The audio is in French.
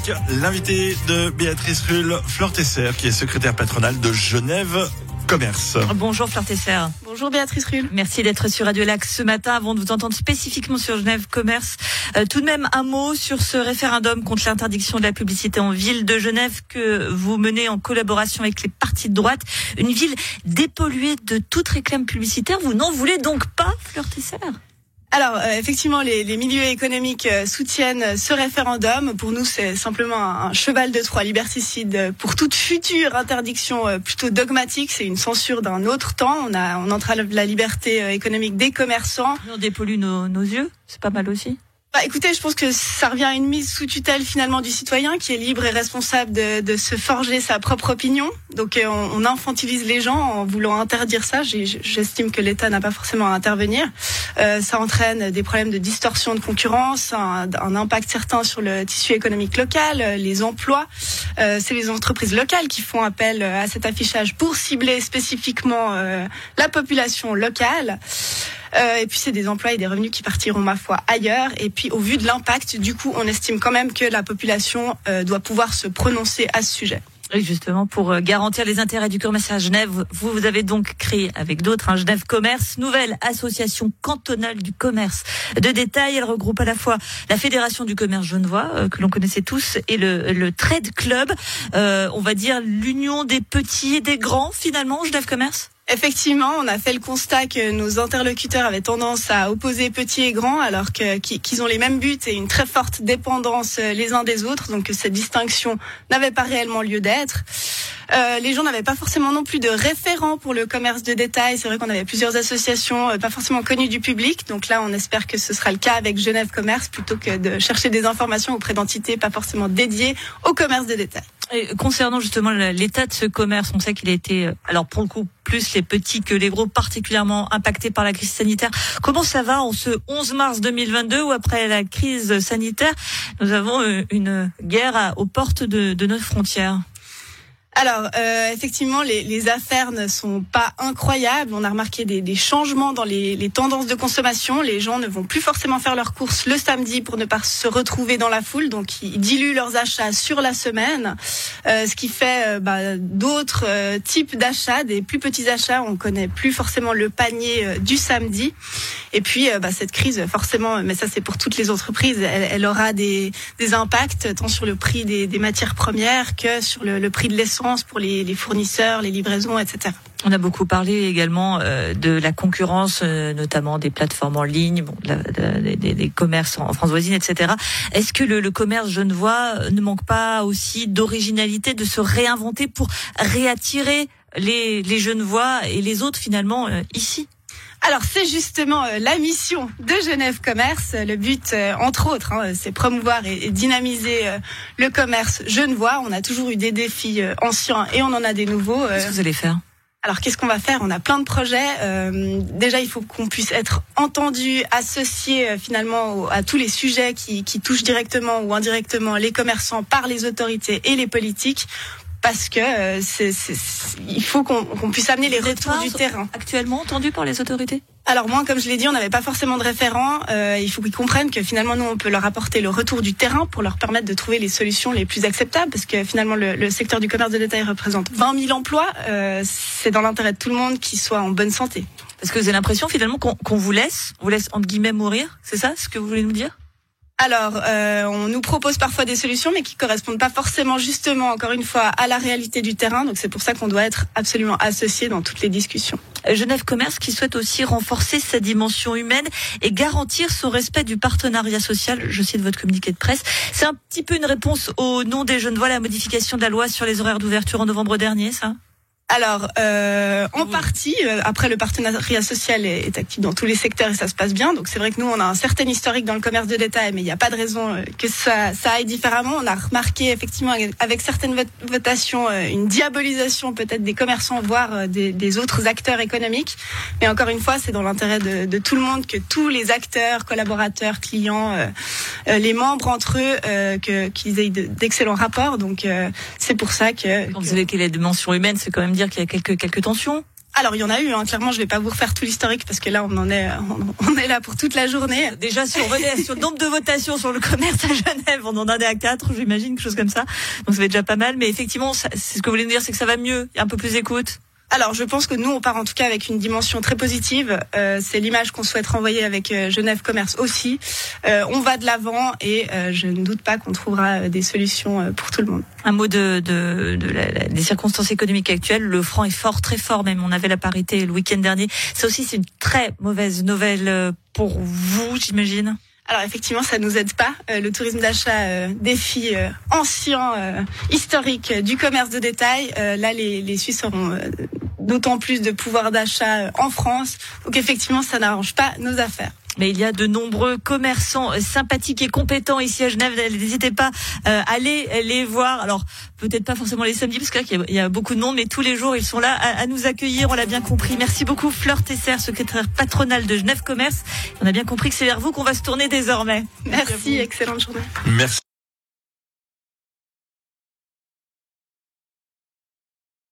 avec l'invité de Béatrice Rulle, Fleur Tesser, qui est secrétaire patronale de Genève Commerce. Bonjour Fleur Tesser. Bonjour Béatrice Rulle. Merci d'être sur Radio Lac ce matin. Avant de vous entendre spécifiquement sur Genève Commerce, euh, tout de même un mot sur ce référendum contre l'interdiction de la publicité en ville de Genève que vous menez en collaboration avec les partis de droite. Une ville dépolluée de toute réclame publicitaire. Vous n'en voulez donc pas, Fleur Tesser? Alors euh, effectivement, les, les, milieux économiques euh, soutiennent ce référendum. Pour nous, c'est simplement un, cheval de Troie liberticide pour toute future interdiction euh, plutôt dogmatique. C'est une censure d'un autre temps. On a on entrave la liberté économique des commerçants. On dépollue nos, nos yeux. C'est pas mal aussi. Bah, écoutez, je pense que ça revient à une mise sous tutelle finalement du citoyen qui est libre et responsable de, de se forger sa propre opinion. Donc euh, on, on, infantilise les gens en voulant interdire ça. J'estime que l'État n'a pas forcément à intervenir. Euh, ça entraîne des problèmes de distorsion de concurrence, un, impact certain sur le tissu économique local, les emplois. Euh, C'est les entreprises locales qui font appel à cet affichage pour cibler spécifiquement euh, la population locale. Euh, et puis c'est des emplois et des revenus qui partiront ma foi ailleurs. Et puis au vu de l'impact, du coup, on estime quand même que la population euh, doit pouvoir se prononcer à ce sujet. Et justement, pour euh, garantir les intérêts du commerce à Genève, vous, vous avez donc créé avec d'autres un Genève Commerce, nouvelle association cantonale du commerce de détail. Elle regroupe à la fois la Fédération du commerce genevois, que l'on connaissait tous, et le, le Trade Club. Euh, on va dire l'union des petits et des grands, finalement, Genève Commerce? Effectivement, on a fait le constat que nos interlocuteurs avaient tendance à opposer petits et grands alors qu'ils ont les mêmes buts et une très forte dépendance euh, les uns des autres, donc cette distinction n'avait pas réellement lieu d'être. Euh, les gens n'avaient pas forcément non plus de référents pour le commerce de détail. C'est vrai qu'on avait plusieurs associations euh, pas forcément connues du public. Donc là, on espère que ce sera le cas avec Genève Commerce plutôt que de chercher des informations auprès d'entités pas forcément dédiées au commerce de détail. Concernant justement l'état de ce commerce, on sait qu'il a été, euh, alors pour le coup, plus les petits que les gros, particulièrement impactés par la crise sanitaire. Comment ça va en ce 11 mars 2022 où après la crise sanitaire, nous avons une guerre aux portes de, de nos frontières? Alors, euh, effectivement, les, affaires ne sont pas incroyables. On a remarqué des, des changements dans les, tendances de consommation. Les gens ne vont plus forcément faire leurs courses le samedi pour ne pas se retrouver dans la foule. Donc, ils diluent leurs achats sur la semaine, euh, ce qui fait euh, bah, d'autres euh, types d'achats, des plus petits achats. On connaît plus forcément le panier du samedi. Et puis, bah, cette crise, forcément, mais ça c'est pour toutes les entreprises, elle, elle aura des, des, impacts tant sur le prix des, des matières premières que sur le, le prix de l'essence pour les, les, fournisseurs, les livraisons, etc. On a beaucoup parlé également euh, de la concurrence, euh, notamment des plateformes en ligne, bon, la, des, des, commerces en France voisine, etc. Est-ce que le, le, commerce genevois ne manque pas aussi d'originalité, de se réinventer pour réattirer les, les Genevois et les autres finalement euh, ici? Alors c'est justement euh, la mission de Genève Commerce. Le but, euh, entre autres, hein, c'est promouvoir et, dynamiser euh, le commerce genevois. On a toujours eu des défis anciens et on en a des nouveaux. Qu'est-ce que vous allez faire? Alors qu'est-ce qu'on va faire? On a plein de projets. Euh, déjà, il faut qu'on puisse être entendu, associé finalement à tous les sujets qui, qui, touchent directement ou indirectement les commerçants par les autorités et les politiques parce que euh, c'est, il faut qu'on, qu'on puisse amener les retours du terrain. Actuellement entendu par les autorités? Alors moi, comme je l'ai dit, on n'avait pas forcément de référent. Euh, il faut qu'ils comprennent que finalement, nous, on peut leur apporter le retour du terrain pour leur permettre de trouver les solutions les plus acceptables, parce que finalement, le, le secteur du commerce de détail représente 20 000 emplois. Euh, c'est dans l'intérêt de tout le monde qu'ils soient en bonne santé. Parce que vous avez l'impression finalement qu'on, qu'on vous laisse, on vous laisse entre guillemets mourir. C'est ça ce que vous voulez nous dire? Alors, euh, on nous propose parfois des solutions, mais qui correspondent pas forcément, justement, encore une fois, à la réalité du terrain. Donc, c'est pour ça qu'on doit être absolument associé dans toutes les discussions. Genève Commerce qui souhaite aussi renforcer sa dimension humaine et garantir son respect du partenariat social. Je cite votre communiqué de presse. C'est un petit peu une réponse au nom des jeunes voix, la modification de la loi sur les horaires d'ouverture en novembre dernier, ça? Alors, euh, en partie, euh, après le partenariat social est, est, actif dans tous les secteurs et ça se passe bien. Donc c'est vrai que nous, on a un certain historique dans le commerce de détail, mais il n'y a pas de raison euh, que ça, ça aille différemment. On a remarqué effectivement avec certaines votations euh, une diabolisation peut-être des commerçants, voire des, des, autres acteurs économiques. Mais encore une fois, c'est dans l'intérêt de, de, tout le monde que tous les acteurs, collaborateurs, clients, euh, les membres entre eux, que, qu'ils aient d'excellents rapports. Donc c'est pour ça que... Quand vous avez quelle dimension humaine, c'est quand même dire qu'il y a quelques, quelques tensions alors il y en a eu, hein. clairement je vais pas vous refaire tout l'historique parce que là on en est on, est là pour toute la journée. Déjà si on revenait sur le nombre de votations sur le commerce à Genève, on en est à quatre, j'imagine, quelque chose comme ça. Donc ça va être déjà pas mal, mais effectivement, c'est ce que vous voulez nous dire, c'est que ça va mieux, il y a un peu plus d'écoute. Alors, je pense que nous, on part en tout cas avec une dimension très positive. Euh, c'est l'image qu'on souhaite renvoyer avec euh, Genève Commerce aussi. Euh, on va de l'avant et je ne doute pas qu'on trouvera des solutions pour tout le monde. Un mot de, de, de la, des circonstances économiques actuelles. Le franc est fort, très fort même. On avait la parité le week-end dernier. Ça aussi, c'est une très mauvaise nouvelle pour vous, j'imagine. Alors effectivement, ça nous aide pas. Euh, le tourisme d'achat euh, défie euh, ancien, euh, historique du commerce de détail. là, les, les Suisses auront d'autant plus de pouvoir d'achat en France. Donc effectivement, ça n'arrange pas nos affaires. Mais il y a de nombreux commerçants sympathiques et compétents ici à Genève. N'hésitez pas à aller les voir. Alors peut-être pas forcément les samedis parce qu'il y, a beaucoup de monde, mais tous les jours ils sont là à, nous accueillir. On l'a bien compris. Merci beaucoup Fleur Tesser, secrétaire patronale de Genève Commerce. On a bien compris que c'est vers vous qu'on va se tourner désormais. Merci, excellente journée. Merci.